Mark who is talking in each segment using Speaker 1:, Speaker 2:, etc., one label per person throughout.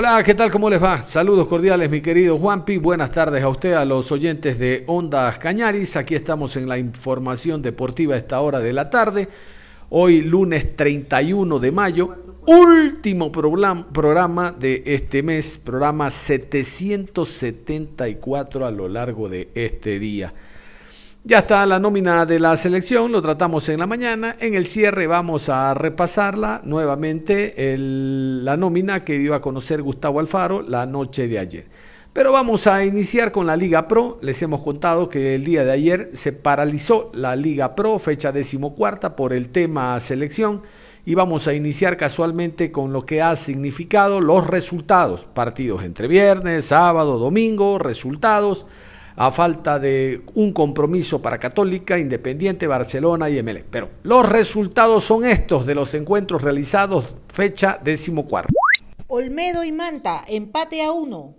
Speaker 1: Hola, ¿qué tal? ¿Cómo les va? Saludos cordiales, mi querido Juanpi. Buenas tardes a usted, a los oyentes de Ondas Cañaris. Aquí estamos en la información deportiva a esta hora de la tarde. Hoy, lunes 31 de mayo, último programa de este mes, programa 774 a lo largo de este día. Ya está la nómina de la selección, lo tratamos en la mañana. En el cierre vamos a repasarla nuevamente, la nómina que dio a conocer Gustavo Alfaro la noche de ayer. Pero vamos a iniciar con la Liga Pro. Les hemos contado que el día de ayer se paralizó la Liga Pro, fecha decimocuarta, por el tema selección. Y vamos a iniciar casualmente con lo que ha significado los resultados. Partidos entre viernes, sábado, domingo, resultados a falta de un compromiso para Católica, Independiente, Barcelona y ML. Pero los resultados son estos de los encuentros realizados fecha decimocuarta.
Speaker 2: Olmedo y Manta, empate a uno.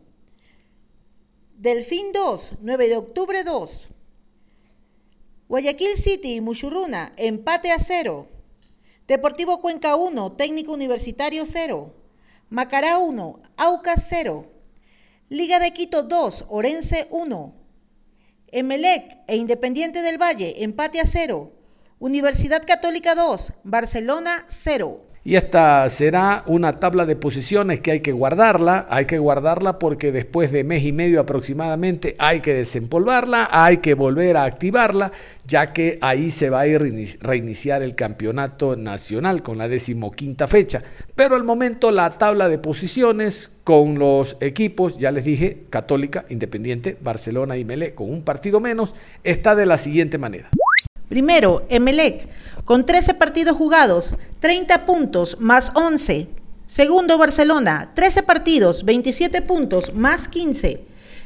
Speaker 2: Delfín 2, 9 de octubre 2. Guayaquil City y Muchurruna, empate a 0. Deportivo Cuenca 1, Técnico Universitario 0. Macará 1, Aucas 0. Liga de Quito 2, Orense 1. Emelec e Independiente del Valle, empate a 0. Universidad Católica 2, Barcelona 0.
Speaker 1: Y esta será una tabla de posiciones que hay que guardarla, hay que guardarla porque después de mes y medio aproximadamente hay que desempolvarla, hay que volver a activarla, ya que ahí se va a reiniciar el campeonato nacional con la decimoquinta fecha. Pero al momento la tabla de posiciones con los equipos, ya les dije, Católica, Independiente, Barcelona y Melé, con un partido menos, está de la siguiente manera.
Speaker 2: Primero, Emelec, con 13 partidos jugados, 30 puntos más 11. Segundo, Barcelona, 13 partidos, 27 puntos más 15.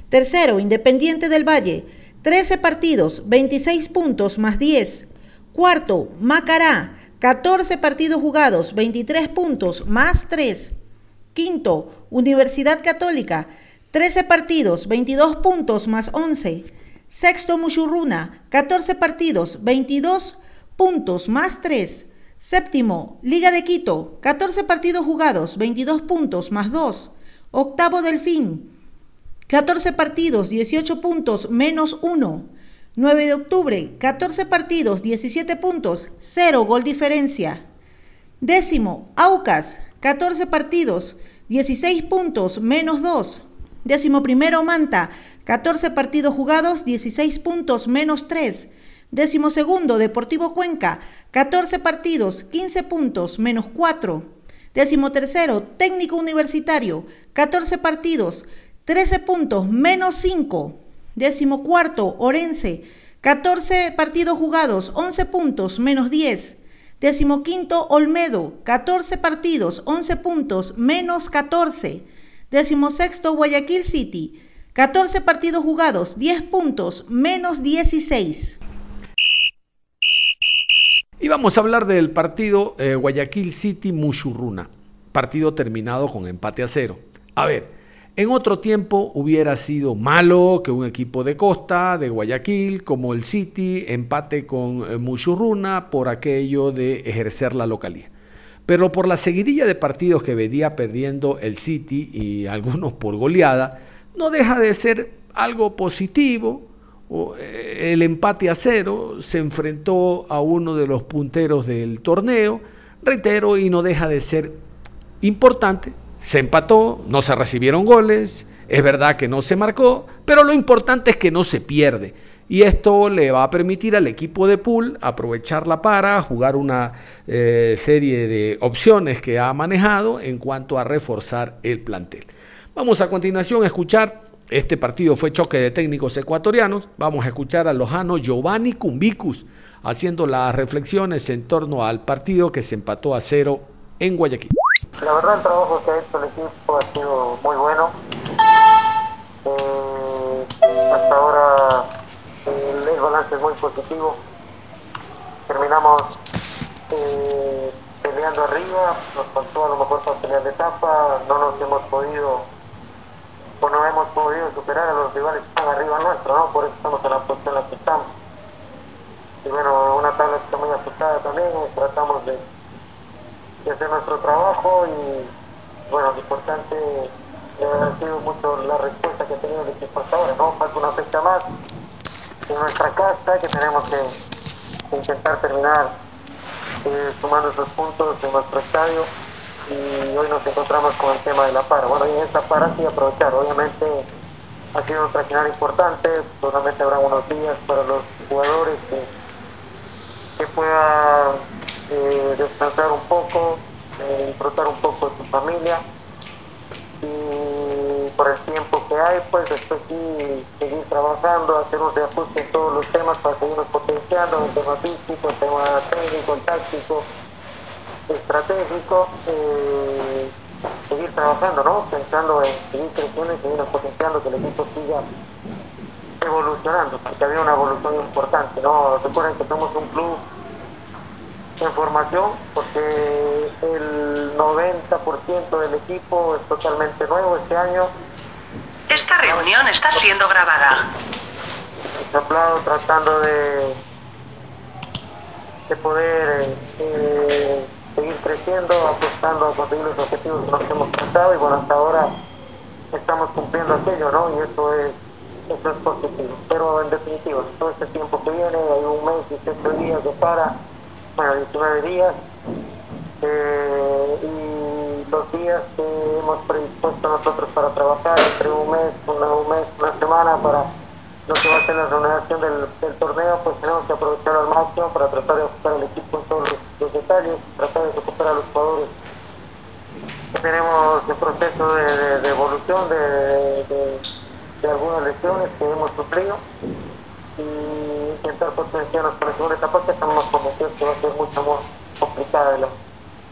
Speaker 2: Tercero, Independiente del Valle, 13 partidos, 26 puntos más 10. Cuarto, Macará, 14 partidos jugados, 23 puntos más 3. Quinto, Universidad Católica, 13 partidos, 22 puntos más 11. Sexto, Muchurruna, 14 partidos, 22 puntos más 3. Séptimo, Liga de Quito, 14 partidos jugados, 22 puntos más 2. Octavo, Delfín, 14 partidos, 18 puntos menos 1. 9 de octubre, 14 partidos, 17 puntos, 0 gol diferencia. Décimo, Aucas, 14 partidos, 16 puntos menos 2. Décimo primero, Manta, 14 partidos jugados, 16 puntos menos 3. Décimo segundo, Deportivo Cuenca, 14 partidos, 15 puntos menos 4. Décimo tercero, Técnico Universitario, 14 partidos, 13 puntos menos 5. Décimo cuarto, Orense, 14 partidos jugados, 11 puntos menos 10. Décimo quinto, Olmedo, 14 partidos, 11 puntos menos 14. Décimo sexto, Guayaquil City, 14 partidos jugados, 10 puntos, menos 16.
Speaker 1: Y vamos a hablar del partido eh, Guayaquil City Mushurruna, partido terminado con empate a cero. A ver, en otro tiempo hubiera sido malo que un equipo de costa, de Guayaquil, como el City, empate con eh, Mushurruna por aquello de ejercer la localía. Pero por la seguidilla de partidos que venía perdiendo el City y algunos por goleada, no deja de ser algo positivo. Eh, el empate a cero se enfrentó a uno de los punteros del torneo, reitero, y no deja de ser importante. Se empató, no se recibieron goles, es verdad que no se marcó, pero lo importante es que no se pierde. Y esto le va a permitir al equipo de pool aprovecharla para jugar una eh, serie de opciones que ha manejado en cuanto a reforzar el plantel. Vamos a continuación a escuchar Este partido fue choque de técnicos ecuatorianos. Vamos a escuchar a Lojano Giovanni Cumbicus haciendo las reflexiones en torno al partido que se empató a cero en Guayaquil.
Speaker 3: La verdad el trabajo que ha hecho el equipo ha sido muy bueno. Eh, hasta ahora el, el, balance es muy positivo. Terminamos eh, peleando arriba, nos faltó a lo mejor para pelear de etapa, no nos hemos podido no hemos podido superar a los rivales que están arriba nuestro. Por eso estamos en la posición en la que estamos. Y bueno, una tabla que está muy ajustada también, tratamos de, de hacer nuestro trabajo y bueno, lo importante eh, ha sido mucho la respuesta que ha tenido el equipo hasta ahora, ¿no? Falta una fecha más en nuestra casa que tenemos que intentar terminar eh, sumando esos puntos en nuestro estadio y hoy nos encontramos con el tema de la para. Bueno, y en esta para sí aprovechar, obviamente ha sido un traccionar importante, solamente habrá unos días para los jugadores que, que puedan eh, descansar un poco, eh, disfrutar un poco de su familia. Y por el tiempo que hay, pues después sí seguir trabajando, hacer un reajuste en todos los temas para seguirnos potenciando, el tema físico, el tema técnico, el táctico, estratégico, eh, seguir trabajando, ¿no? Pensando en seguir creciendo y seguir potenciando, que el equipo siga evolucionando, porque había una evolución importante, ¿no? Recuerden que somos un club en formación, porque el 90% del equipo es totalmente nuevo este año.
Speaker 4: Esta reunión está siendo grabada.
Speaker 3: Hablado tratando de, de poder eh, seguir creciendo, apostando a conseguir los objetivos que nos hemos tratado y bueno, hasta ahora estamos cumpliendo aquello, ¿no? Y eso es, eso es positivo. Pero en definitiva, todo este tiempo que viene, hay un mes, 18 días de para, bueno, 19 días, eh, y los días que hemos predispuesto nosotros para trabajar, entre un mes, una, un mes, una semana, para lo que va a ser la renovación del, del, torneo, pues tenemos que aprovechar al máximo para tratar de ajustar al equipo tratar de recuperar a los jugadores. Tenemos el proceso de, evolución de, algunas lesiones que hemos sufrido y intentar potenciarnos para la segunda etapa que estamos convencidos que va a ser mucho más complicada de lo,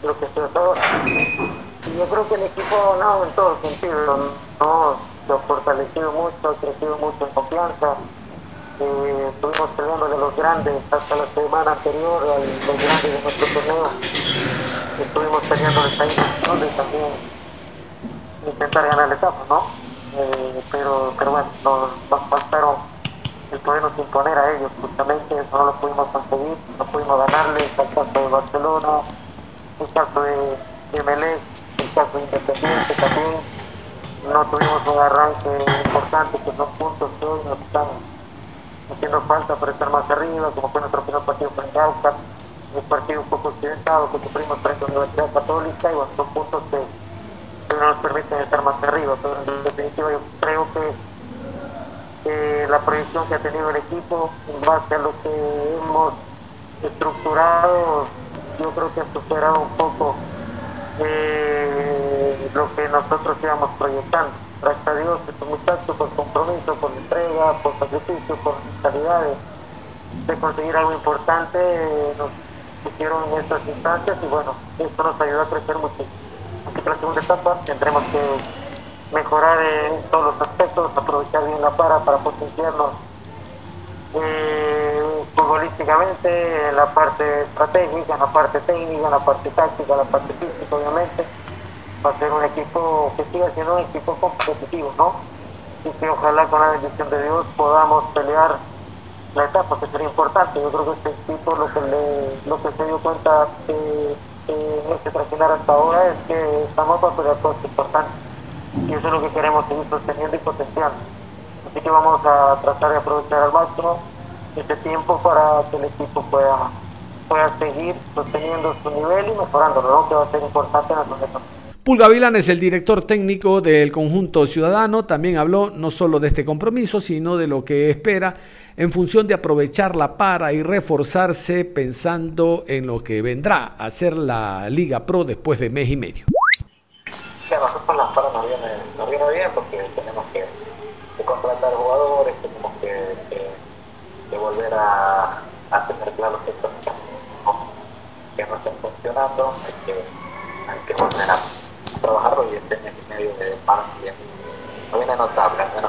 Speaker 3: lo que se ahora. Y yo creo que el equipo, no, en todos sentidos, no, se ha fortalecido mucho, ha crecido mucho en confianza. Eh, estuvimos peleando de los grandes hasta la semana anterior, al, los grandes de nuestro torneo. Estuvimos peleando ahí y también intentar ganar la etapa, ¿no? Eh, pero, pero bueno, nos, faltaron el podernos imponer a ellos, justamente eso no lo pudimos conseguir, no pudimos ganarles, el caso de Barcelona, el caso de, de Melec, el caso de Independiente también no tuvimos un arranque importante, que son puntos que hoy nos están falta para estar más arriba, como fue nuestro primer partido frente a Aucas, un partido un poco accidentado que sufrimos frente a la Universidad Católica, y bueno, son puntos que, no nos permiten estar más arriba, pero en definitiva yo creo que la proyección que ha tenido el equipo, en base a lo que hemos estructurado, yo creo que ha superado un poco eh, lo que nosotros íbamos proyectando. Gracias a Dios, estos muchachos por compromiso, por entrega, por sacrificio, por calidad de, conseguir algo importante, eh, nos hicieron en estas instancias y bueno, esto nos ayudó a crecer muchísimo. Así que la segunda etapa tendremos que mejorar en todos los aspectos, aprovechar bien la para para potenciarnos eh, futbolísticamente, en la parte estratégica, en la parte técnica, en la parte táctica, en la parte física, obviamente, va a ser un equipo que siga siendo un equipo competitivo, ¿no? Y que ojalá con la bendición de Dios podamos pelear la etapa, que sería importante. Yo creo que este equipo lo que, le, lo que se dio cuenta eh, en este traccionar hasta ahora es que estamos para pelear cosas importantes. Y eso es lo que queremos seguir sosteniendo y potenciando. Así que vamos a tratar de aprovechar al máximo este tiempo para que el equipo pueda, pueda seguir sosteniendo su nivel y mejorándolo, ¿no? que va a ser importante en la segunda
Speaker 1: Pulga Vilán es el director técnico del conjunto ciudadano, también habló no solo de este compromiso, sino de lo que espera en función de aprovechar la para y reforzarse pensando en lo que vendrá a ser la Liga Pro después de mes y medio.
Speaker 3: Claro, nosotros las paras nos viene, nos viene bien porque tenemos que,
Speaker 5: que, contratar jugadores, tenemos que, que, que volver a, a, tener claro que, no están funcionando, hay que, hay que volver a trabajarlo y este mes y medio de paro no viene notable, al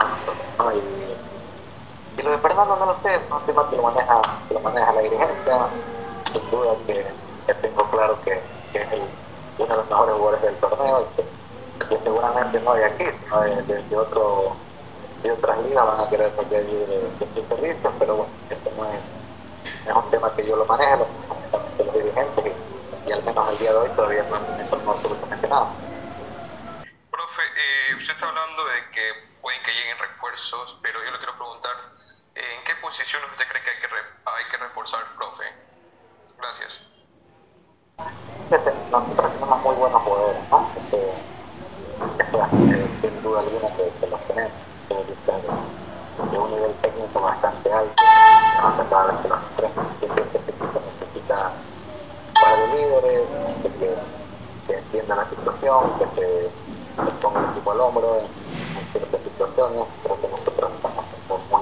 Speaker 5: ¿no? Y, y lo de Fernando no lo sé, es un tema que lo maneja, que lo maneja la dirigencia, sin duda que, que tengo claro que, que es el, uno de los mejores jugadores del torneo y que, seguramente no de aquí, sino de, otro de otras ligas van a querer salir de, sus servicios, pero bueno, esto no es, es un tema que yo lo manejo, lo también los dirigentes y, al menos el día de hoy todavía no me informó absolutamente nada.
Speaker 6: Usted está hablando de que pueden que lleguen refuerzos, pero yo le quiero preguntar, ¿en qué posiciones usted cree que hay que, re, hay que reforzar, profe? Gracias.
Speaker 5: Nosotros tenemos muy buenos jugadores, ¿no? Este, este, sin duda alguna que, que los tenemos de un nivel técnico bastante alto, acaba de los tres, siempre este equipo necesita para de líderes, que, que, que entiendan la situación, que se, se ponga el equipo al hombro en, ciertas situaciones, creo que nosotros estamos muy,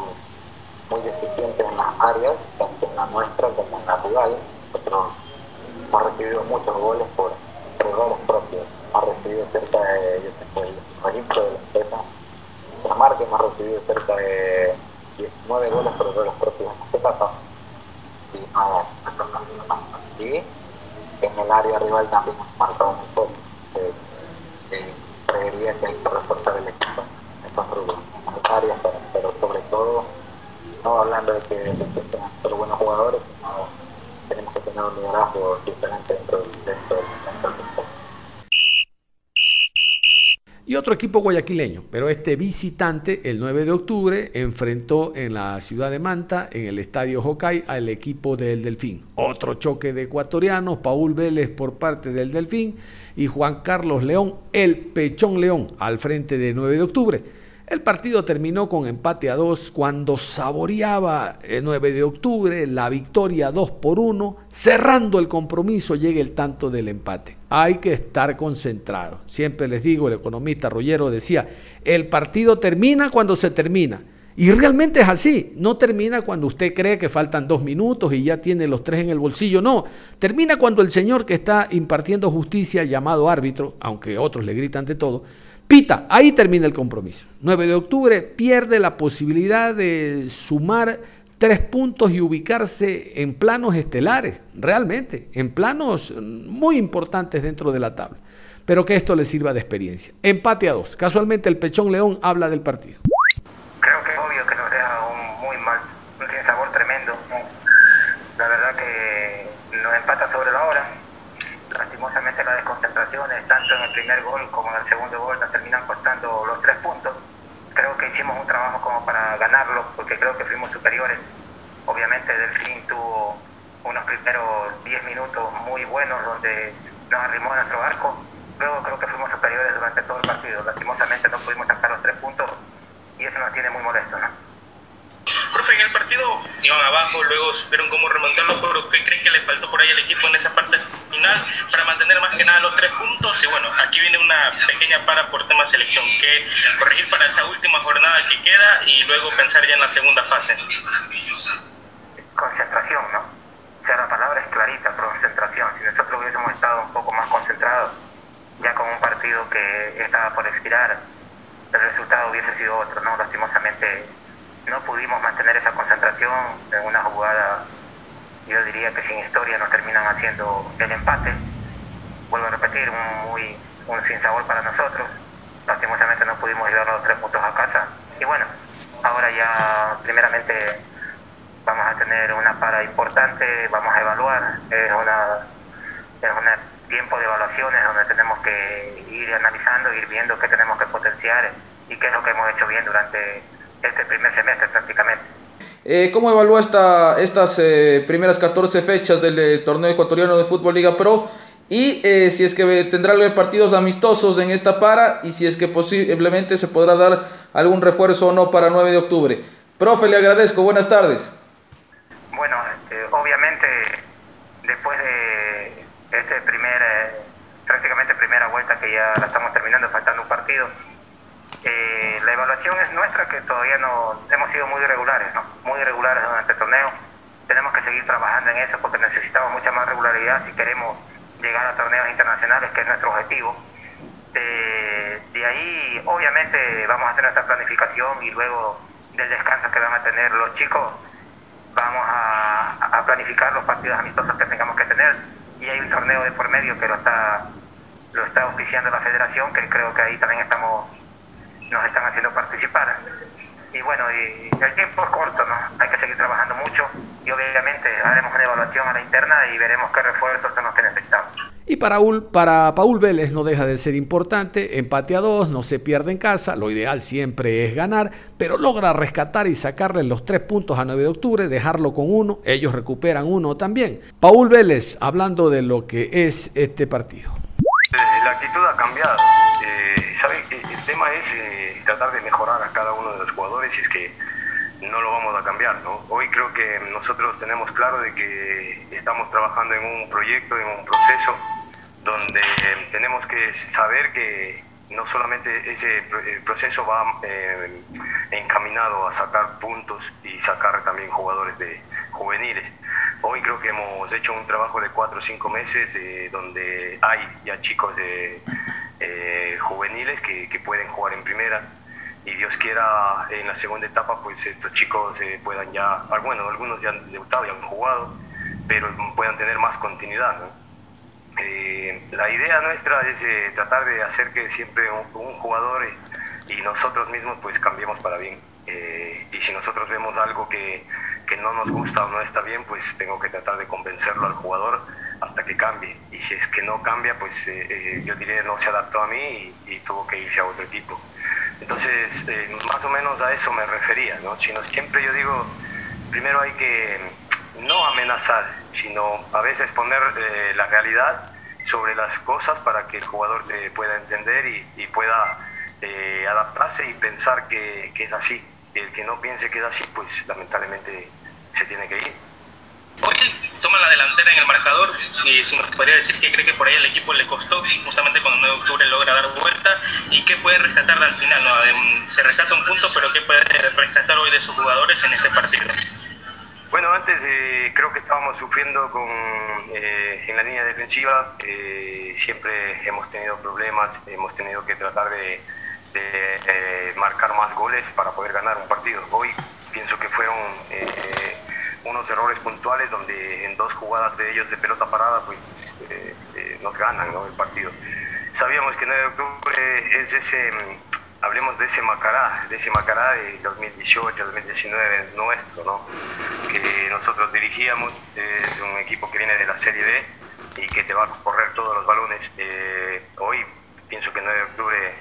Speaker 5: muy deficientes en las áreas, tanto en la nuestra como en la rival, nosotros hemos recibido muchos goles por, errores propios, hemos recibido cerca de, yo tengo el registro de la empresa, la marca hemos recibido cerca de 19 goles por errores propios en este caso. Y no, en el área rival también hemos marcado muy poco. Creería que
Speaker 1: y otro equipo guayaquileño, pero este visitante el 9 de octubre enfrentó en la ciudad de Manta, en el estadio Jocay, al equipo del Delfín. Otro choque de ecuatorianos, Paul Vélez por parte del Delfín y Juan Carlos León, el Pechón León, al frente de 9 de octubre. El partido terminó con empate a 2 cuando saboreaba el 9 de octubre la victoria 2 por 1. Cerrando el compromiso llega el tanto del empate. Hay que estar concentrado. Siempre les digo, el economista Rollero decía, el partido termina cuando se termina. Y realmente es así. No termina cuando usted cree que faltan dos minutos y ya tiene los tres en el bolsillo. No. Termina cuando el señor que está impartiendo justicia, llamado árbitro, aunque otros le gritan de todo, Pita, ahí termina el compromiso. 9 de octubre pierde la posibilidad de sumar tres puntos y ubicarse en planos estelares, realmente, en planos muy importantes dentro de la tabla. Pero que esto le sirva de experiencia. Empate a dos. Casualmente el Pechón León habla del partido.
Speaker 7: Creo que es obvio que nos deja un muy mal, un sinsabor tremendo. La verdad que nos empata sobre la hora lastimosamente desconcentraciones, tanto en el primer gol como en el segundo gol, nos terminan costando los tres puntos. Creo que hicimos un trabajo como para ganarlo, porque creo que fuimos superiores. Obviamente Delfín tuvo unos primeros 10 minutos muy buenos donde nos arrimó nuestro arco. Luego creo que fuimos superiores durante todo el partido. Lastimosamente no pudimos sacar los tres puntos y eso nos tiene muy molesto. ¿no?
Speaker 6: Profe, en el partido iban abajo, luego supieron cómo remontarlo, pero ¿qué creen que le faltó por ahí al equipo en esa parte final para mantener más que nada los tres puntos? Y bueno, aquí viene una pequeña para por tema selección, que corregir para esa última jornada que queda y luego pensar ya en la segunda fase.
Speaker 7: Concentración, ¿no? O sea, la palabra es clarita, concentración. Si nosotros hubiésemos estado un poco más concentrados, ya con un partido que estaba por expirar, el resultado hubiese sido otro, ¿no? Lastimosamente no pudimos mantener esa concentración en una jugada, yo diría que sin historia nos terminan haciendo el empate. Vuelvo a repetir, un, muy, un sinsabor para nosotros. Lastimosamente no pudimos llevar los tres puntos a casa. Y bueno, ahora ya primeramente vamos a tener una para importante, vamos a evaluar, es una, es un tiempo de evaluaciones donde tenemos que ir analizando, ir viendo qué tenemos que potenciar y qué es lo que hemos hecho bien durante este primer semestre prácticamente.
Speaker 8: Eh, ¿Cómo evalúa esta, estas eh, primeras 14 fechas del eh, torneo ecuatoriano de fútbol Liga Pro? Y si es que tendrá partidos amistosos en esta para y si es que posiblemente se podrá dar algún refuerzo o no para 9 de octubre. Profe, le agradezco. Buenas tardes.
Speaker 7: Bueno, este, obviamente después de este primer, prácticamente primera vuelta que ya la estamos terminando, faltando un partido, eh, la evaluación es nuestra que todavía no hemos sido muy irregulares, ¿no? muy irregulares durante el torneo. Tenemos que seguir trabajando en eso porque necesitamos mucha más regularidad si queremos llegar a torneos internacionales, que es nuestro objetivo. Eh, de ahí, obviamente, vamos a hacer nuestra planificación y luego del descanso que van a tener los chicos, vamos a, a planificar los partidos amistosos que tengamos que tener. Y hay un torneo de por medio que lo está, lo está oficiando la federación, que creo que ahí también estamos, nos están haciendo participar y bueno, y el tiempo es corto, ¿no? Hay que seguir trabajando mucho y obviamente haremos una evaluación a la interna y veremos qué refuerzos son los que necesitamos.
Speaker 1: Y para, para Paul Vélez no deja de ser importante, empate a dos, no se pierde en casa, lo ideal siempre es ganar, pero logra rescatar y sacarle los tres puntos a 9 de octubre, dejarlo con uno, ellos recuperan uno también. Paul Vélez, hablando de lo que es este partido.
Speaker 9: Eh, la actitud ha cambiado. Eh, ¿sabe? El tema es eh, tratar de mejorar a cada uno de los jugadores y es que no lo vamos a cambiar. ¿no? Hoy creo que nosotros tenemos claro de que estamos trabajando en un proyecto, en un proceso donde tenemos que saber que no solamente ese proceso va encaminado a sacar puntos y sacar también jugadores de juveniles, Hoy creo que hemos hecho un trabajo de cuatro o cinco meses eh, donde hay ya chicos de, eh, juveniles que, pueden jugar en primera y Dios quiera en la segunda etapa pues estos chicos eh, puedan ya, ah, bueno, algunos ya han debutado, ya han jugado, pero puedan tener más continuidad. la idea nuestra es tratar de hacer que siempre un, jugador y nosotros mismos pues cambiemos para bien. y si nosotros vemos algo que que no nos gusta o no está bien, pues tengo que tratar de convencerlo al jugador hasta que cambie. Y si es que no cambia, pues eh, eh, yo diré no se adaptó a mí y, tuvo que irse a otro equipo. Entonces, eh, más o menos a eso me refería, ¿no? Sino siempre yo digo, primero hay que no amenazar, sino a veces poner la realidad sobre las cosas para que el jugador te pueda entender y, pueda adaptarse y pensar que, que es así. Y el que no piense que es así, pues lamentablemente se tiene que ir.
Speaker 6: Hoy toma la delantera en el marcador y si nos podría decir que cree que por ahí el equipo le costó justamente cuando el 9 de octubre logra dar vuelta y qué puede rescatar al final. ¿no? Se rescata un punto, pero qué puede rescatar hoy de sus jugadores en este partido.
Speaker 9: Bueno, antes eh, creo que estábamos sufriendo con, eh, en la línea defensiva, eh, siempre hemos tenido problemas, hemos tenido que tratar de, de marcar más goles para poder ganar un partido. Hoy pienso que fueron eh, unos errores puntuales donde en dos jugadas de ellos de pelota parada pues, eh, eh, nos ganan el partido. Sabíamos que 9 de octubre es ese, mm, hablemos de ese Macará, de ese Macará de 2018, 2019 nuestro, ¿no? que nosotros dirigíamos, es un equipo que viene de la Serie B y que te va a correr todos los balones. hoy pienso que 9 de octubre,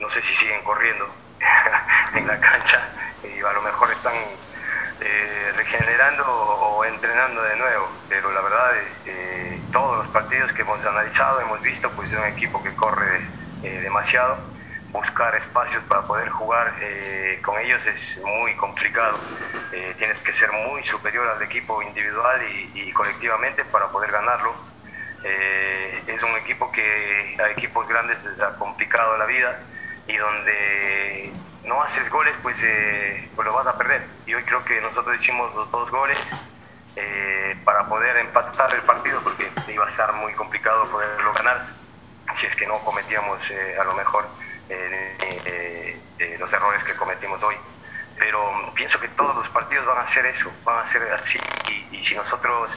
Speaker 9: no sé si siguen corriendo en la cancha, y a lo mejor están eh, regenerando o, entrenando de nuevo, pero la verdad eh, todos los partidos que hemos analizado hemos visto pues de un equipo que corre eh, demasiado, buscar espacios para poder jugar con ellos es muy complicado, tienes que ser muy superior al equipo individual y, colectivamente para poder ganarlo. es un equipo que a equipos grandes les ha complicado la vida y donde no haces goles, pues, eh, pues, lo vas a perder. Y hoy creo que nosotros hicimos los dos goles eh, para poder empatar el partido, porque iba a estar muy complicado poderlo ganar si es que no cometíamos eh, a lo mejor los errores que cometimos hoy. Pero pienso que todos los partidos van a ser eso, van a ser así. Y, y si nosotros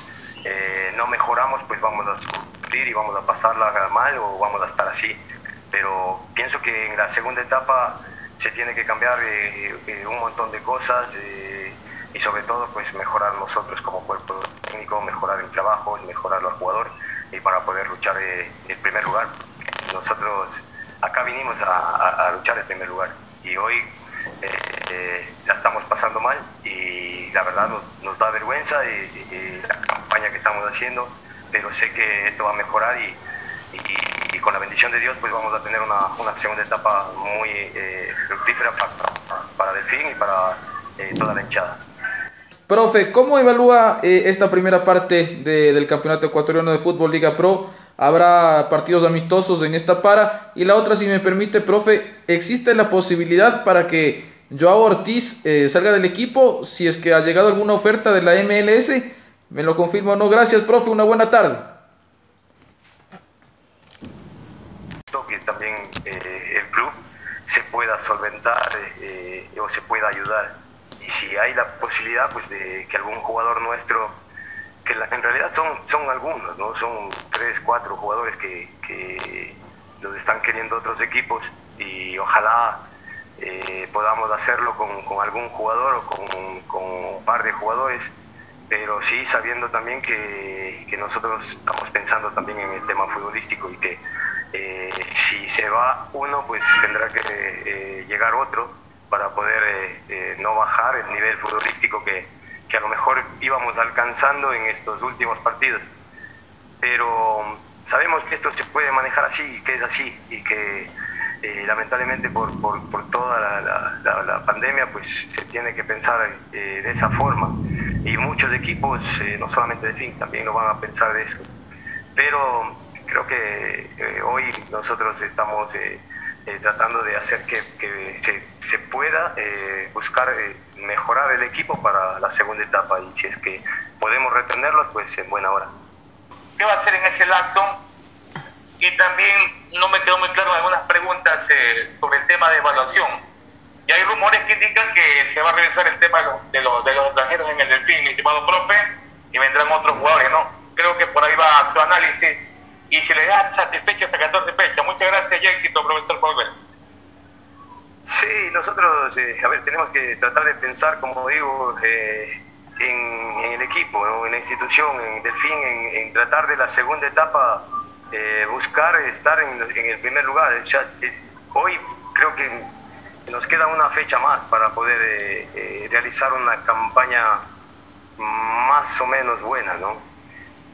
Speaker 9: no mejoramos, pues vamos a sufrir y vamos a pasarla mal o vamos a estar así. Pero pienso que en la segunda etapa se tiene que cambiar eh, eh, un montón de cosas eh, y sobre todo pues mejorar nosotros como cuerpo técnico, mejorar el trabajo, mejorar al jugador y para poder luchar el primer lugar. Nosotros acá vinimos a, luchar el primer lugar y hoy la estamos pasando mal y la verdad nos, da vergüenza y, la campaña que estamos haciendo, pero sé que esto va a mejorar y, y, con la bendición de Dios pues vamos a tener una, una segunda etapa muy eh, fructífera para, para, Delfín y para eh, toda la hinchada.
Speaker 8: Profe, ¿cómo evalúa eh, esta primera parte de, del Campeonato Ecuatoriano de Fútbol Liga Pro? Habrá partidos amistosos en esta para. Y la otra, si me permite, profe, ¿existe la posibilidad para que Joao Ortiz salga del equipo si es que ha llegado alguna oferta de la MLS? ¿Me lo confirma o no? Gracias, profe. Una buena tarde.
Speaker 9: Que también el club se pueda solventar o se pueda ayudar. Y si hay la posibilidad pues, de que algún jugador nuestro que en realidad son, son algunos, ¿no? son tres, cuatro jugadores que, que los están queriendo otros equipos y ojalá eh, podamos hacerlo con, con, algún jugador o con, con, un par de jugadores, pero sí sabiendo también que, que, nosotros estamos pensando también en el tema futbolístico y que eh, si se va uno, pues tendrá que eh, llegar otro para poder no bajar el nivel futbolístico que, que a lo mejor íbamos alcanzando en estos últimos partidos. Pero sabemos que esto se puede manejar así y que es así y que eh, lamentablemente por, por, por toda la, la, pandemia pues se tiene que pensar eh, de esa forma y muchos equipos, eh, no solamente de fin, también lo van a pensar de eso. Pero creo que hoy nosotros estamos tratando de hacer que, que se, se, pueda buscar mejorar el equipo para la segunda etapa y si es que podemos retenerlos, pues en buena hora.
Speaker 6: ¿Qué va a hacer en ese lapso? Y también no me quedó muy claro algunas preguntas eh, sobre el tema de evaluación. Y hay rumores que indican que se va a revisar el tema de los, de los extranjeros en el Delfín, mi estimado profe, y vendrán otros jugadores, ¿no? Creo que por ahí va su análisis y si le da satisfecho hasta 14 fechas. Muchas gracias y éxito, profesor Paul.
Speaker 9: Sí, nosotros, eh, a ver, tenemos que tratar de pensar, como digo, eh, en, el equipo, en la institución, en Delfín, en, en, tratar de la segunda etapa eh, buscar estar en, el primer lugar. hoy creo que nos queda una fecha más para poder realizar una campaña más o menos buena, ¿no?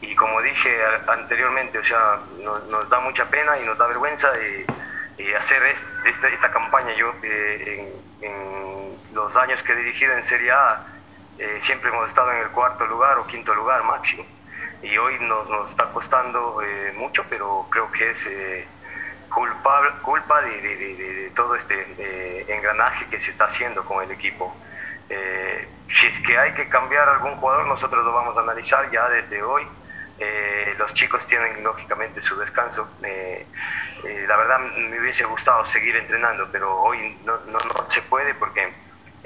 Speaker 9: Y como dije anteriormente, o sea, nos, da mucha pena y nos da vergüenza hacer esta, esta, campaña. Yo en, en, los años que he dirigido en Serie A eh, siempre hemos estado en el cuarto lugar o quinto lugar máximo. Y hoy nos, nos está costando eh, mucho, pero creo que es eh, culpa, culpa de, de, de, todo este engranaje que se está haciendo con el equipo. si es que hay que cambiar algún jugador, nosotros lo vamos a analizar ya desde hoy. Los chicos tienen lógicamente su descanso. la verdad me hubiese gustado seguir entrenando, pero hoy no, no, no se puede porque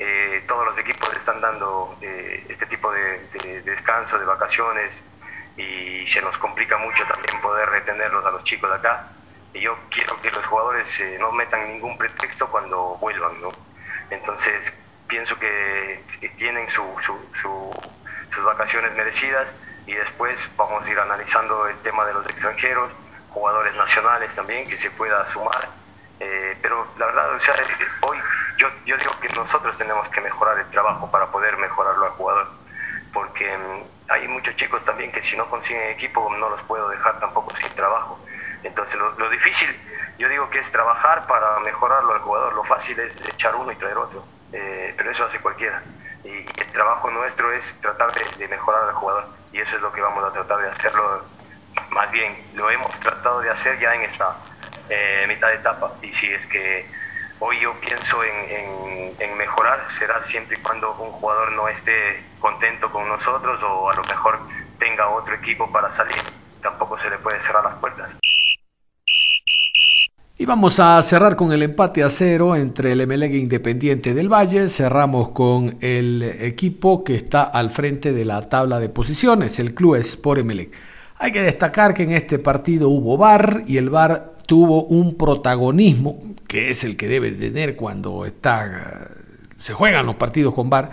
Speaker 9: eh, todos los equipos están dando eh, este tipo de, descanso, de vacaciones, y se nos complica mucho también poder retenerlos a los chicos acá. Y yo quiero que los jugadores eh, no metan ningún pretexto cuando vuelvan, ¿no? Entonces, pienso que tienen su, sus vacaciones merecidas y después vamos a ir analizando el tema de los extranjeros, jugadores nacionales también, que se pueda sumar. pero la verdad, o sea, hoy yo, yo digo que nosotros tenemos que mejorar el trabajo para poder mejorarlo al jugador, porque mm, hay muchos chicos también que si no consiguen equipo no los puedo dejar tampoco sin trabajo. Entonces lo, difícil, yo digo que es trabajar para mejorarlo al jugador, lo fácil es echar uno y traer otro, eh, pero eso hace cualquiera. Y, el trabajo nuestro es tratar de, mejorar al jugador y eso es lo que vamos a tratar de hacerlo, más bien lo hemos tratado de hacer ya en esta eh, mitad de etapa y si es que hoy yo pienso en, en, mejorar, será siempre y cuando un jugador no esté contento con nosotros o a lo mejor tenga otro equipo para salir, tampoco se le puede cerrar las puertas.
Speaker 1: Y vamos a cerrar con el empate a cero entre el MLG Independiente del Valle. Cerramos con el equipo que está al frente de la tabla de posiciones, el Club Sport MLG. Hay que destacar que en este partido hubo VAR y el VAR tuvo un protagonismo que es el que debe tener cuando está, se juegan los partidos con VAR,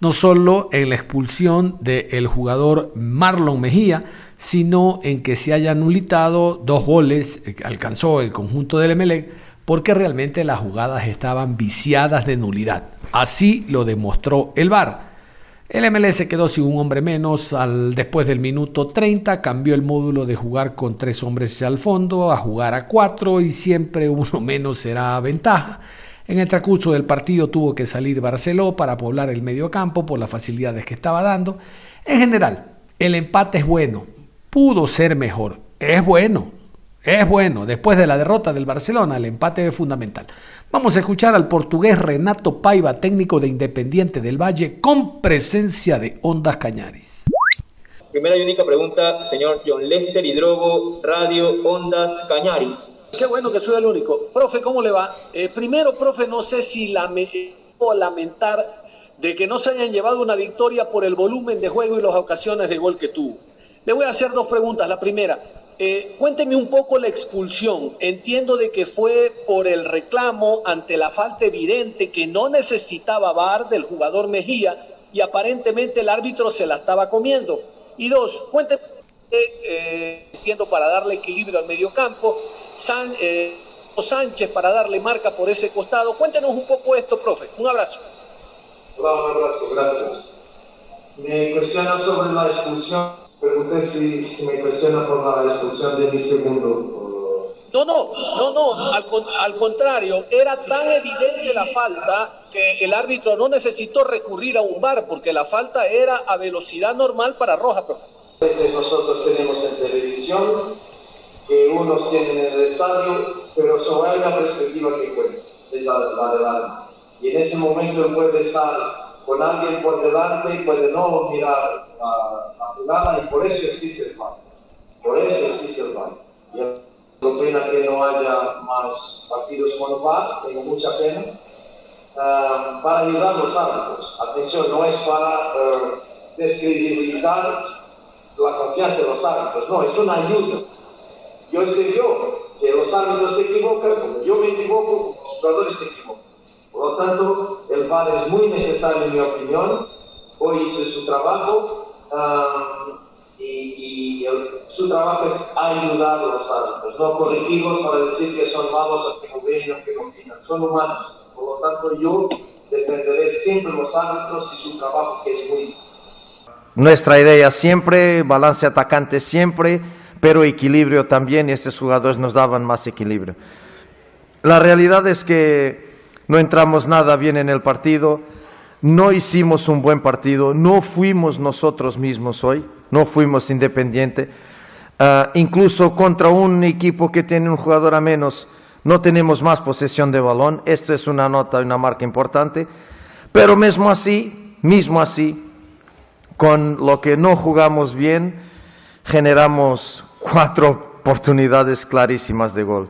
Speaker 1: no solo en la expulsión del jugador Marlon Mejía, sino en que se hayan anulitado dos goles que alcanzó el conjunto del Emelec, porque realmente las jugadas estaban viciadas de nulidad. Así lo demostró el VAR. El MLS quedó sin un hombre menos al, después del minuto 30, cambió el módulo de jugar con tres hombres al fondo a jugar a cuatro y siempre uno menos será ventaja. En el transcurso del partido tuvo que salir Barceló para poblar el medio campo por las facilidades que estaba dando. En general, el empate es bueno, pudo ser mejor, es bueno, es bueno. Después de la derrota del Barcelona, el empate es fundamental. Vamos a escuchar al portugués Renato Paiva, técnico de Independiente del Valle, con presencia de Ondas Cañaris.
Speaker 10: Primera y única pregunta, señor John Lester Hidrogo, Radio Ondas Cañaris. Qué bueno que soy el único. Profe, ¿cómo le va? Eh, primero, profe, no sé si lame- o lamentar de que no se hayan llevado una victoria por el volumen de juego y las ocasiones de gol que tuvo. Le voy a hacer dos preguntas. La primera, eh, cuénteme un poco la expulsión. Entiendo de que fue por el reclamo ante la falta evidente que no necesitaba VAR del jugador Mejía y aparentemente el árbitro se la estaba comiendo. Y dos, cuénteme, eh, entiendo para darle equilibrio al mediocampo, San, eh, Sánchez para darle marca por ese costado. Cuéntenos un poco esto, profe. Un abrazo.
Speaker 11: Hola, un abrazo, gracias. Me cuestiona sobre la expulsión. Pregunté si, si me cuestiona por la expulsión de mi segundo.
Speaker 10: No, no, no, no, al, al contrario, era tan evidente la falta que el árbitro no necesitó recurrir a un bar porque la falta era a velocidad normal para roja.
Speaker 11: veces nosotros tenemos en televisión que unos tienen en el estadio, pero solo hay una perspectiva que cuenta, es la, del alma. Y en ese momento él puede estar con alguien por delante y puede no mirar la, la jugada y por eso existe el VAR. Por eso existe el VAR. Y tengo pena que no haya más partidos con VAR, tengo mucha pena, para ayudar a los árbitros. Atención, no es para eh, descredibilizar la confianza de los árbitros, no, es una ayuda. Yo sé yo que los árbitros se equivocan, como yo me equivoco, como los jugadores se equivocan. Por lo tanto, el VAR es muy necesario en mi opinión. Hoy hizo su trabajo ah, y, y el- su trabajo es ayudar a los árbitros, no corregirlos para decir que son malos o que no ven o que no opinan. Son humanos. Por lo tanto, yo defenderé siempre los árbitros y su trabajo que es muy difícil.
Speaker 12: Nuestra idea siempre, balance atacante siempre, pero equilibrio también y estos jugadores nos daban más equilibrio. La realidad es que no entramos nada bien en el partido, no hicimos un buen partido, no fuimos nosotros mismos hoy, no fuimos independiente. Ah, incluso contra un equipo que tiene un jugador a menos, no tenemos más posesión de balón. Esto es una nota, una marca importante. Pero mismo así, mismo así, con lo que no jugamos bien, generamos cuatro oportunidades clarísimas de gol.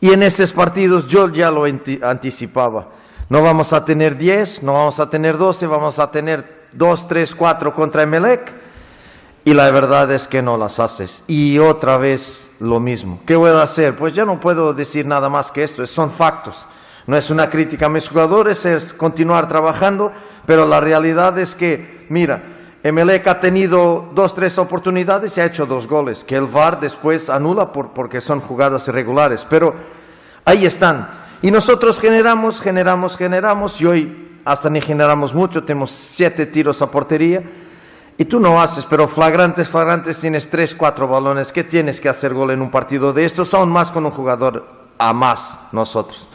Speaker 12: Y en estos partidos yo ya lo anti- anticipaba. No vamos a tener 10, no vamos a tener 12, vamos a tener 2, 3, 4 contra Emelec. Y la verdad es que no las haces. Y otra vez lo mismo. ¿Qué voy a hacer? Pues ya no puedo decir nada más que esto. Son factos. No es una crítica a mis jugadores, es continuar trabajando. Pero la realidad es que, mira, Emelec ha tenido dos, tres oportunidades y ha hecho dos goles. Que el VAR después anula por, porque son jugadas irregulares. Pero ahí están. Y nosotros generamos, generamos, generamos. Y hoy hasta ni generamos mucho. Tenemos siete tiros a portería. Y tú no haces, pero flagrantes, flagrantes, tienes tres, cuatro balones. ¿Qué tienes que hacer gol en un partido de estos? Aún más con un jugador a más nosotros.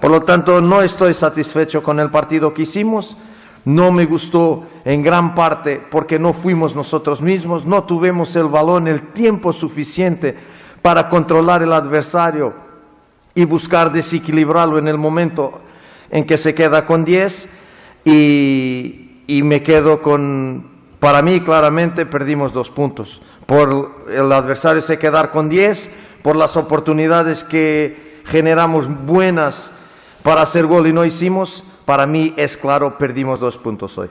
Speaker 12: Por lo tanto, no estoy satisfecho con el partido que hicimos. No me gustó en gran parte porque no fuimos nosotros mismos, no tuvimos el balón el tiempo suficiente para controlar el adversario y buscar desequilibrarlo en el momento en que se queda con 10 y, y me quedo con, para mí claramente perdimos dos puntos, por el adversario se quedar con 10, por las oportunidades que generamos buenas para hacer gol y no hicimos, para mí es claro, perdimos dos puntos hoy.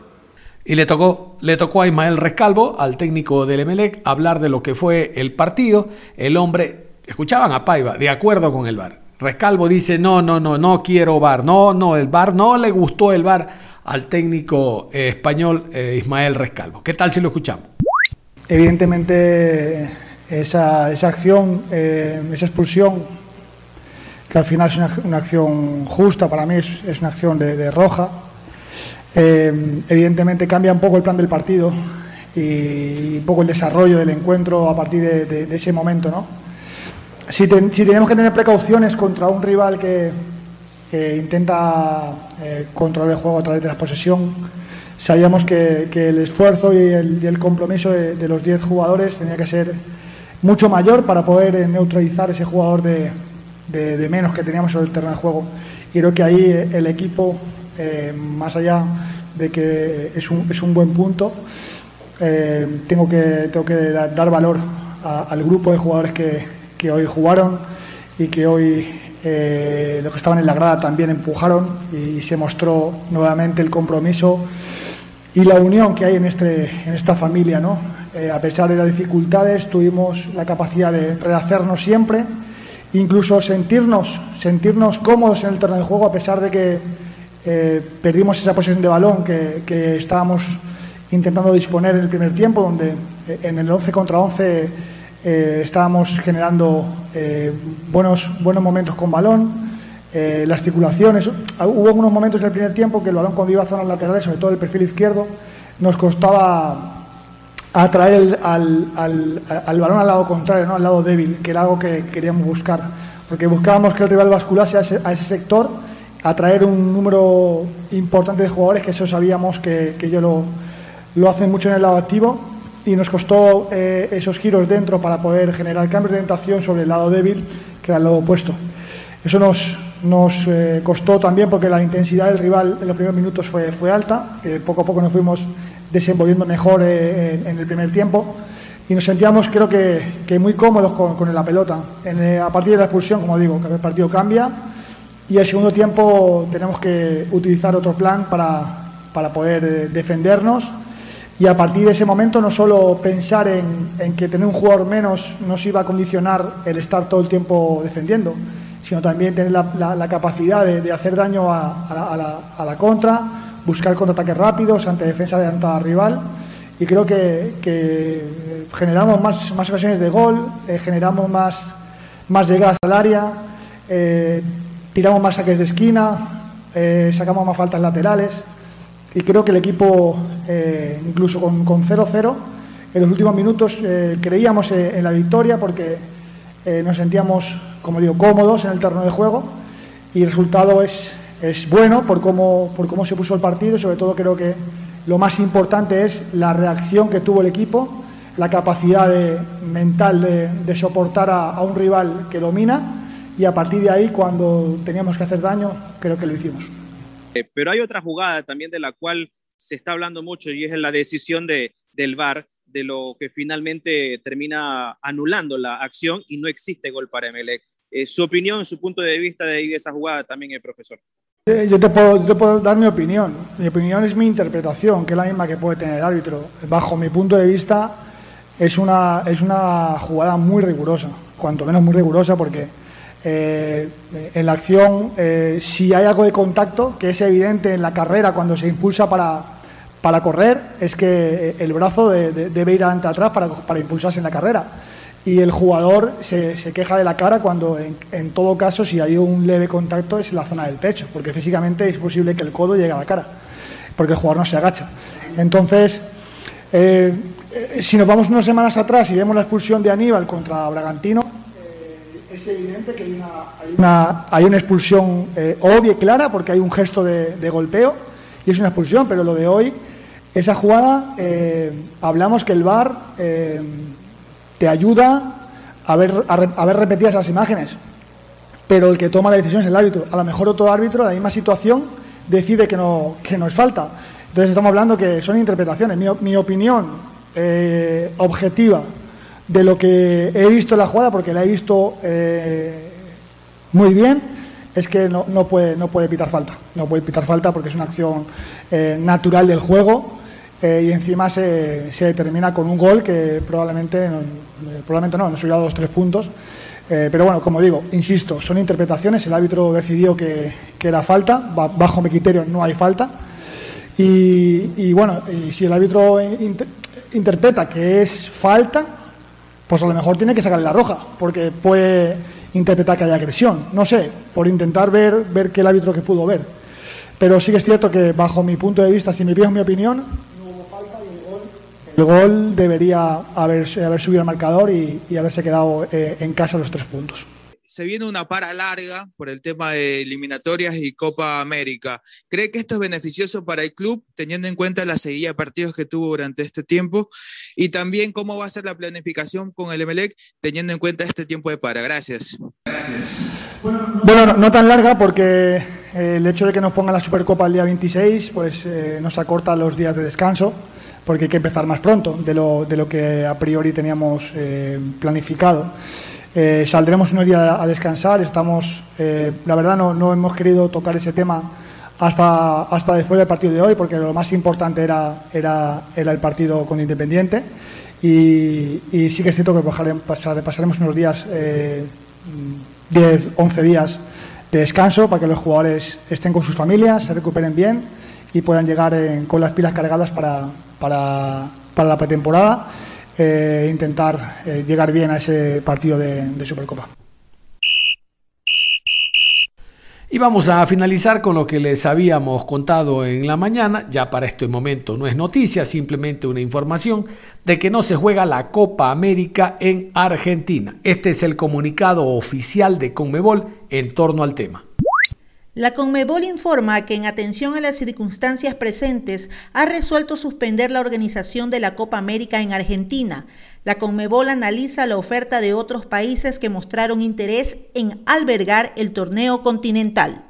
Speaker 1: Y le tocó, le tocó a Ismael Rescalvo, al técnico del Emelec, hablar de lo que fue el partido. El hombre, escuchaban a Paiva, de acuerdo con el VAR. Rescalvo dice, no, no, no, no quiero VAR. No, no, el VAR no le gustó el VAR al técnico eh, español eh, Ismael Rescalvo. ¿Qué tal si lo escuchamos?
Speaker 13: Evidentemente, esa, esa acción, eh, esa expulsión, al final es una, acción justa, para mí es, es una acción de, roja, eh, evidentemente cambia un poco el plan del partido y un poco el desarrollo del encuentro a partir de, ese momento. ¿no? Si, ten- si tenemos que tener precauciones contra un rival que, intenta eh, controlar el juego a través de la posesión, sabíamos que, el esfuerzo y el, y el compromiso de, de los 10 jugadores tenía que ser mucho mayor para poder eh, neutralizar ese jugador de, de- de menos que teníamos sobre el terreno de juego. Y creo que ahí eh, el equipo, eh, más allá de que es un, es un buen punto, eh, tengo que, tengo que da- dar valor a- al grupo de jugadores que, que hoy jugaron y que hoy eh, los que estaban en la grada también empujaron y, se mostró nuevamente el compromiso y la unión que hay en, este, en esta familia. ¿no? Eh, a pesar de las dificultades, tuvimos la capacidad de rehacernos siempre, incluso sentirnos, sentirnos cómodos en el terreno de juego, a pesar de que eh, perdimos esa posesión de balón que, que, estábamos intentando disponer en el primer tiempo, donde en el 11 contra 11 eh, estábamos generando eh, buenos, buenos momentos con balón, eh, las circulaciones. Hubo algunos momentos en el primer tiempo que el balón cuando iba a zonas laterales, sobre todo el perfil izquierdo, nos costaba atraer al, al, al, balón al lado contrario, ¿no? al lado débil, que era algo que queríamos buscar, porque buscábamos que el rival basculase a ese, a ese sector, atraer un número importante de jugadores, que eso sabíamos que, que ellos lo, lo hacen mucho en el lado activo y nos costó eh, esos giros dentro para poder generar cambios de orientación sobre el lado débil, que era el lado opuesto. Eso nos, nos eh, costó también porque la intensidad del rival en los primeros minutos fue, fue alta, poco a poco nos fuimos desenvolviendo mejor eh, en, el primer tiempo. Y nos sentíamos creo que, que muy cómodos con, con, la pelota. En, a partir de la expulsión, como digo, que el partido cambia. Y el segundo tiempo tenemos que utilizar otro plan para, para poder defendernos. Y a partir de ese momento no solo pensar en, que tener un jugador menos nos iba a condicionar el estar todo el tiempo defendiendo, sino también tener la, capacidad de, hacer daño a, la, contra, buscar contraataques rápidos ante defensa de la rival. Y creo que, generamos más, más, ocasiones de gol, eh, generamos más, más llegadas al área, eh, tiramos más saques de esquina, eh, sacamos más faltas laterales y creo que el equipo, eh, incluso con 0-0, en los últimos minutos eh, creíamos eh, en la victoria porque nos sentíamos, como digo, cómodos en el terreno de juego y el resultado es, es bueno por cómo, por cómo se puso el partido sobre todo creo que lo más importante es la reacción que tuvo el equipo, la capacidad mental de, soportar a, un rival que domina y a partir de ahí cuando teníamos que hacer daño creo que lo hicimos.
Speaker 14: Eh, pero hay otra jugada también de la cual se está hablando mucho y es la decisión de, del VAR, de lo que finalmente termina anulando la acción y no existe gol para Emelec. Eh, su opinión, su punto de vista de, de esa jugada también, el profesor.
Speaker 13: Eh, yo te, puedo, dar mi opinión. Mi opinión es mi interpretación, que es la misma que puede tener el árbitro. Bajo mi punto de vista, es una, es una jugada muy rigurosa, cuanto menos muy rigurosa, porque eh, en la acción, eh, si hay algo de contacto, que es evidente en la carrera cuando se impulsa para, para correr, es que el brazo debe ir ante atrás para, para, impulsarse en la carrera. Y el jugador se, se queja de la cara cuando, en, todo caso, si hay un leve contacto, es la zona del pecho, porque físicamente es posible que el codo llegue a la cara, porque el jugador no se agacha. Entonces, eh, si nos vamos unas semanas atrás y vemos la expulsión de Aníbal contra Bragantino, es evidente que hay una, hay una, expulsión eh, obvia y clara porque hay un gesto de, golpeo y es una expulsión, pero lo de hoy, esa jugada, eh, hablamos que el VAR eh, te ayuda a ver, a, ver repetidas las imágenes, pero el que toma la decisión es el árbitro. A lo mejor otro árbitro, en la misma situación, decide que no, que no es falta. Entonces estamos hablando que son interpretaciones. Mi, opinión objetiva de lo que he visto en la jugada, porque la he visto eh, muy bien, es que no, no, puede, no puede pitar falta. No puede pitar falta porque es una acción eh, natural del juego eh, y encima se, se, determina con un gol que probablemente no, probablemente no, nos hubiera dado dos tres puntos. pero bueno, como digo, insisto, son interpretaciones. El árbitro decidió que, era falta. Bajo mi criterio no hay falta. Y, bueno, si el árbitro interpreta que es falta, pues a lo mejor tiene que sacarle la roja, porque puede interpretar que hay agresión. No sé, por intentar ver, ver qué el árbitro que pudo ver. Pero sí que es cierto que, bajo mi punto de vista, si me pides mi opinión, no hubo falta y el gol, el gol debería haber, haber subido al marcador y, y haberse quedado eh, en casa los tres puntos
Speaker 15: se viene una para larga por el tema de eliminatorias y Copa América. ¿Cree que esto es beneficioso para el club, teniendo en cuenta la seguida de partidos que tuvo durante este tiempo? Y también cómo va a ser la planificación con el Emelec, teniendo en cuenta este tiempo de para. Gracias.
Speaker 13: Bueno, no, tan larga porque eh, el hecho de que nos ponga la Supercopa el día 26 pues eh, nos acorta los días de descanso porque hay que empezar más pronto de lo, de lo que a priori teníamos eh, planificado. Eh, saldremos unos días a, descansar. Estamos, eh, la verdad, no, no, hemos querido tocar ese tema hasta, hasta después del partido de hoy, porque lo más importante era, era, era el partido con Independiente. Y, y, sí que es cierto que pasaremos unos días, eh, 10, 11 días de descanso para que los jugadores estén con sus familias, se recuperen bien y puedan llegar con las pilas cargadas para, para, para la pretemporada e intentar eh, llegar bien a ese partido de, de Supercopa.
Speaker 1: Y vamos a finalizar con lo que les habíamos contado en la mañana, ya para este momento no es noticia, simplemente una información de que no se juega la Copa América en Argentina. Este es el comunicado oficial de Conmebol en torno al tema.
Speaker 2: La Conmebol informa que en atención a las circunstancias presentes ha resuelto suspender la organización de la Copa América en Argentina. La Conmebol analiza la oferta de otros países que mostraron interés en albergar el torneo continental.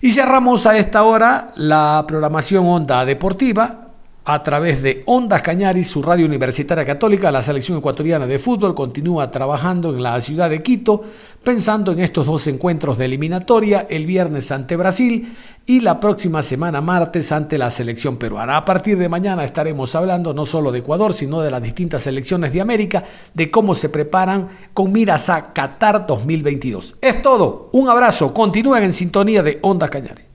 Speaker 1: Y cerramos a esta hora la programación Onda Deportiva a través de Ondas Cañaris, su radio universitaria católica, la selección ecuatoriana de fútbol continúa trabajando en la ciudad de Quito, pensando en estos dos encuentros de eliminatoria, el viernes ante Brasil y la próxima semana martes ante la selección peruana. A partir de mañana estaremos hablando no solo de Ecuador, sino de las distintas selecciones de América, de cómo se preparan con miras a Qatar 2022. Es todo, un abrazo, continúen en sintonía de Ondas Cañaris.